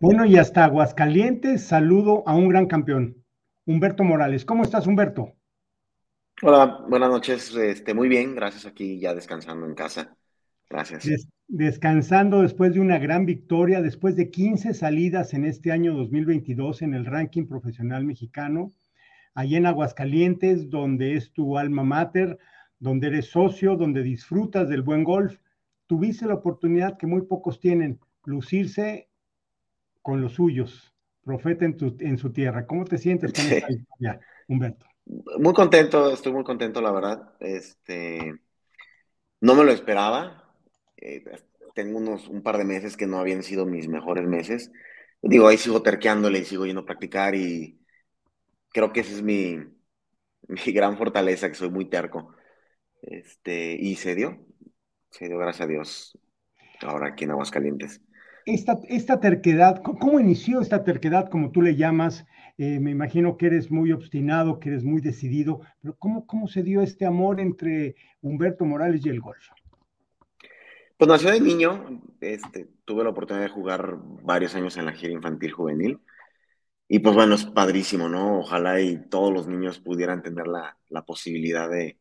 Bueno, y hasta Aguascalientes saludo a un gran campeón, Humberto Morales. ¿Cómo estás, Humberto? Hola, buenas noches. Este, muy bien, gracias aquí ya descansando en casa. Gracias. descansando después de una gran victoria, después de 15 salidas en este año 2022 en el ranking profesional mexicano, allí en Aguascalientes, donde es tu alma mater, donde eres socio, donde disfrutas del buen golf, tuviste la oportunidad que muy pocos tienen, lucirse con los suyos, profeta en, tu, en su tierra. ¿Cómo te sientes con esta historia, Humberto? Muy contento, estoy muy contento, la verdad. Este, no me lo esperaba. Eh, tengo unos un par de meses que no habían sido mis mejores meses. Digo, ahí sigo terqueándole y sigo yendo a practicar y creo que esa es mi, mi gran fortaleza, que soy muy terco. Este, y se dio, se dio, gracias a Dios, ahora aquí en Aguascalientes esta, terquedad, ¿cómo inició esta terquedad, como tú le llamas? Eh, me imagino que eres muy obstinado, que eres muy decidido, pero ¿cómo, cómo se dio este amor entre Humberto Morales y el golf? Pues nació de niño, este, tuve la oportunidad de jugar varios años en la gira infantil juvenil. Y pues bueno, es padrísimo, ¿no? Ojalá y todos los niños pudieran tener la, la posibilidad de,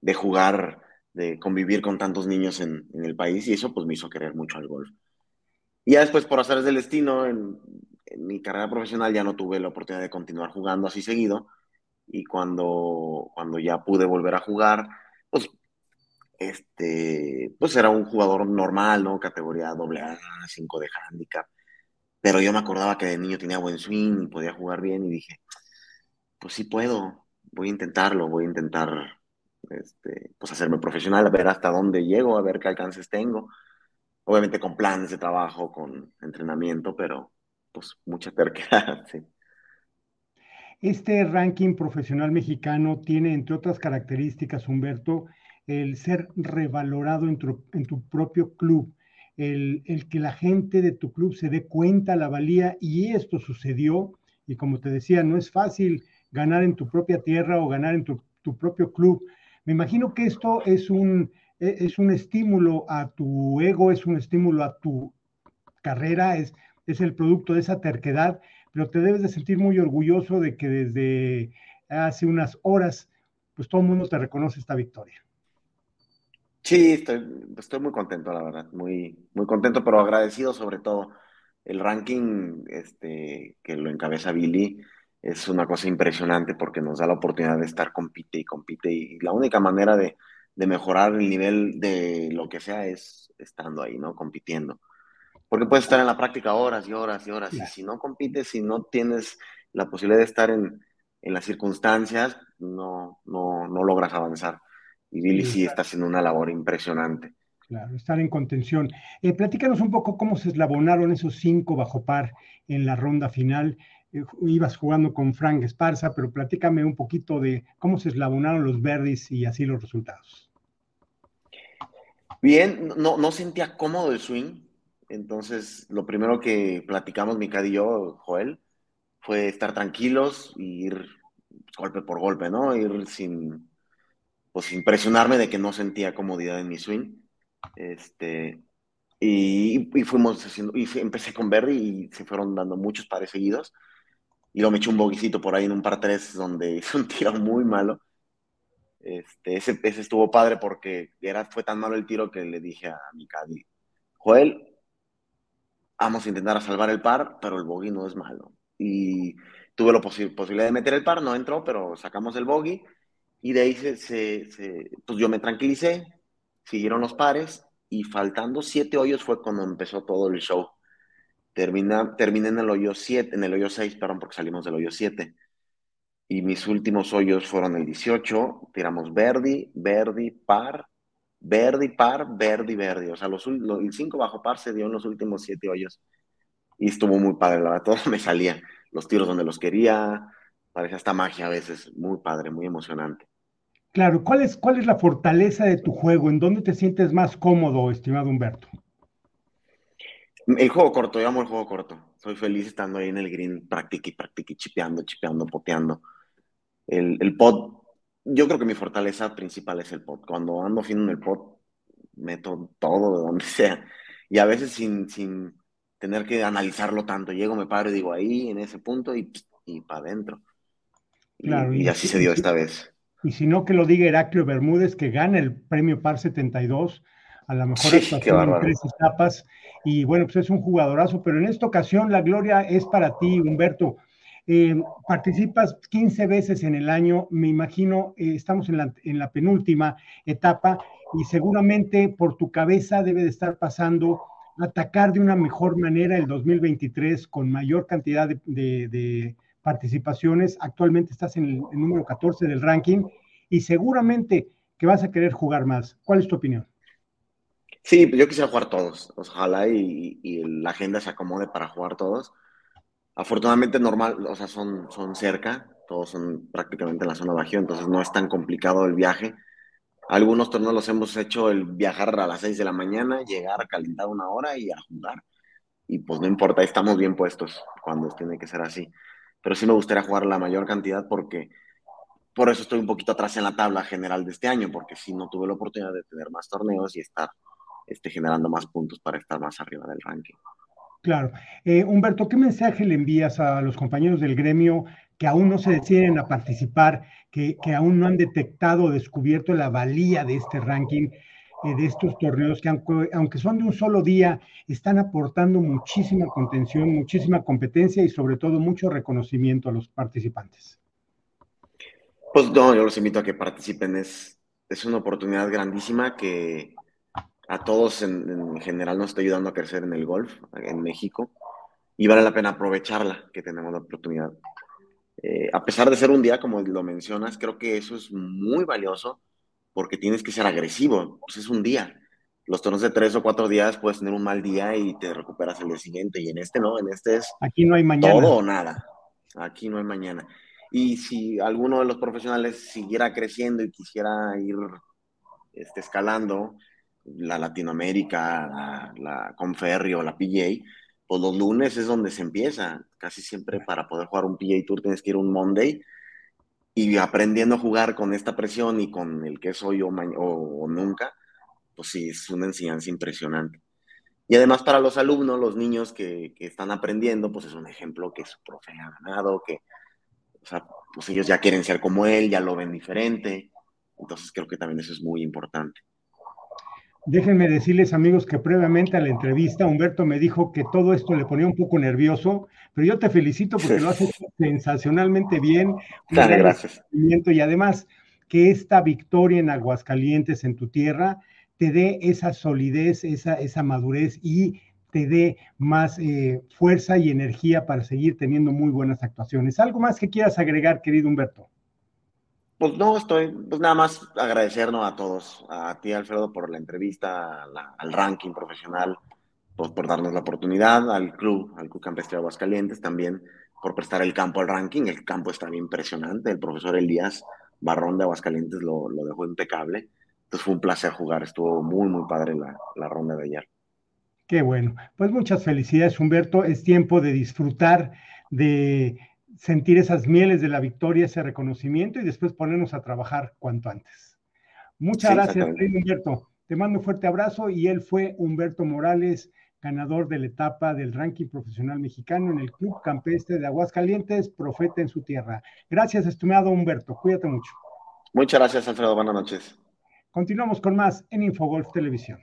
de, jugar, de convivir con tantos niños en, en, el país. Y eso pues me hizo querer mucho al golf. Y ya después, por hacer del destino, en, mi carrera profesional ya no tuve la oportunidad de continuar jugando así seguido. Y cuando, cuando ya pude volver a jugar, pues, este, pues era un jugador normal, ¿no? Categoría AA, 5 de handicap. Pero yo me acordaba que de niño tenía buen swing y podía jugar bien y dije, pues sí puedo, voy a intentarlo, voy a intentar este, pues hacerme profesional, a ver hasta dónde llego, a ver qué alcances tengo obviamente con planes de trabajo, con entrenamiento, pero pues mucha terquedad, sí. Este ranking profesional mexicano tiene, entre otras características, Humberto, el ser revalorado en tu, propio club, el, que la gente de tu club se dé cuenta la valía y esto sucedió y como te decía, no es fácil ganar en tu propia tierra o ganar en tu, propio club. Me imagino que esto es un, es un estímulo a tu ego, es un estímulo a tu carrera, es, es el producto de esa terquedad, pero te debes de sentir muy orgulloso de que desde hace unas horas, pues todo el mundo te reconoce esta victoria. Sí, estoy, estoy muy contento, la verdad, muy, muy contento, pero agradecido sobre todo. El ranking este, que lo encabeza Billy es una cosa impresionante porque nos da la oportunidad de estar compite y compite y la única manera de, de mejorar el nivel de lo que sea es estando ahí, ¿no? Compitiendo. Porque puedes estar en la práctica horas y horas y horas, y si no compites, si no tienes la posibilidad de estar en, en las circunstancias, no, no, no, logras avanzar. Y Billy sí, está haciendo una labor impresionante. Claro, estar en contención. Eh, platícanos un poco cómo se eslabonaron esos cinco bajo par en la ronda final. Eh, ibas jugando con Frank Esparza, pero platícame un poquito de cómo se eslabonaron los verdes y así los resultados. Bien, no, no sentía cómodo el swing, entonces lo primero que platicamos mi y yo, Joel, fue estar tranquilos y ir golpe por golpe, ¿no? Ir sin, pues sin presionarme de que no sentía comodidad en mi swing. Este, y, y fuimos haciendo, y empecé con Berry y se fueron dando muchos pares seguidos y luego me eché un boguicito por ahí en un par 3 donde hice un tiro muy malo. Este, ese, ese, estuvo padre porque era, fue tan malo el tiro que le dije a mi caddy, Joel, vamos a intentar a salvar el par, pero el bogey no es malo. Y tuve la posibilidad de meter el par, no entró, pero sacamos el bogey y de ahí se, se, pues yo me tranquilicé, siguieron los pares y faltando siete hoyos fue cuando empezó todo el show. Termina, terminé en el hoyo 7, en el hoyo 6, perdón, porque salimos del hoyo 7. Y mis últimos hoyos fueron el 18, tiramos Verdi, Verdi, par, Verdi, par, Verdi, Verdi. O sea, los, el 5 bajo par se dio en los últimos 7 hoyos. Y estuvo muy padre, la verdad, todo me salía. Los tiros donde los quería, parecía hasta magia a veces. Muy padre, muy emocionante. Claro, ¿cuál es, cuál es la fortaleza de tu juego? ¿En dónde te sientes más cómodo, estimado Humberto? El juego corto, yo amo el juego corto. Soy feliz estando ahí en el green, practique y practique, chipeando, chipeando, poteando. El, el pod, yo creo que mi fortaleza principal es el pod. Cuando ando fino en el pod, meto todo de donde sea. Y a veces sin, sin tener que analizarlo tanto. Llego, me paro y digo ahí, en ese punto, y, y para adentro. Claro, y, así se dio esta vez. Y si no, que lo diga Heraclio Bermúdez, que gana el premio PAR 72 a la mejor actuación en tres etapas. Y bueno, pues es un jugadorazo, pero en esta ocasión la gloria es para ti, Humberto. Eh, participas 15 veces en el año, me imagino, eh, estamos en la, en la, penúltima etapa y seguramente por tu cabeza debe de estar pasando atacar de una mejor manera el 2023 con mayor cantidad de, participaciones. Actualmente estás en el, número 14 del ranking y seguramente que vas a querer jugar más. ¿Cuál es tu opinión? Sí, yo quisiera jugar todos. Ojalá y, la agenda se acomode para jugar todos Afortunadamente normal, o sea, son, son cerca, todos son prácticamente en la zona baja, entonces no es tan complicado el viaje. Algunos torneos los hemos hecho el viajar a las 6 de la mañana, llegar a calentar una hora y a jugar. Y pues no importa, estamos bien puestos cuando tiene que ser así. Pero sí me gustaría jugar la mayor cantidad porque por eso estoy un poquito atrás en la tabla general de este año, porque sí no tuve la oportunidad de tener más torneos y estar este, generando más puntos para estar más arriba del ranking. Claro. Eh, Humberto, ¿qué mensaje le envías a los compañeros del gremio que aún no se deciden a participar, que, aún no han detectado o descubierto la valía de este ranking, eh, de estos torneos, que aunque, son de un solo día, están aportando muchísima contención, muchísima competencia y sobre todo mucho reconocimiento a los participantes? Pues no, yo los invito a que participen. Es, es una oportunidad grandísima que, a todos en, general nos está ayudando a crecer en el golf en México y vale la pena aprovecharla que tenemos la oportunidad. Eh, a pesar de ser un día, como lo mencionas, creo que eso es muy valioso porque tienes que ser agresivo, pues es un día. Los torneos de tres o cuatro días puedes tener un mal día y te recuperas el día siguiente y en este no, en este es Aquí no hay mañana. todo o nada. Aquí no hay mañana. Y si alguno de los profesionales siguiera creciendo y quisiera ir este, escalando, la Latinoamérica, la, la Conferri o la PGA, pues los lunes es donde se empieza. Casi siempre para poder jugar un PGA Tour tienes que ir un Monday y aprendiendo a jugar con esta presión y con el que soy o, o, nunca, pues sí, es una enseñanza impresionante. Y además para los alumnos, los niños que, que, están aprendiendo, pues es un ejemplo que su profe ha ganado, que o sea, pues ellos ya quieren ser como él, ya lo ven diferente. Entonces creo que también eso es muy importante. Déjenme decirles, amigos, que previamente a la entrevista Humberto me dijo que todo esto le ponía un poco nervioso, pero yo te felicito porque lo haces sensacionalmente bien. Dale, gracias. Y además que esta victoria en Aguascalientes, en tu tierra, te dé esa solidez, esa, esa madurez y te dé más eh, fuerza y energía para seguir teniendo muy buenas actuaciones. ¿Algo más que quieras agregar, querido Humberto? Pues no, estoy, pues nada más agradecernos a todos, a ti Alfredo por la entrevista, al ranking profesional, pues por darnos la oportunidad, al club, al Club Campestre de Aguascalientes también por prestar el campo al ranking, el campo está bien impresionante, el profesor Elías Barrón de Aguascalientes lo, dejó impecable, entonces fue un placer jugar, estuvo muy, muy padre la ronda de ayer. Qué bueno, pues muchas felicidades Humberto, es tiempo de disfrutar de sentir esas mieles de la victoria, ese reconocimiento y después ponernos a trabajar cuanto antes. Muchas gracias, Humberto. Te mando un fuerte abrazo y él fue Humberto Morales, ganador de la etapa del ranking profesional mexicano en el Club Campestre de Aguascalientes, profeta en su tierra. Gracias, estimado Humberto. Cuídate mucho. Muchas gracias, Alfredo. Buenas noches. Continuamos con más en Infogolf Televisión.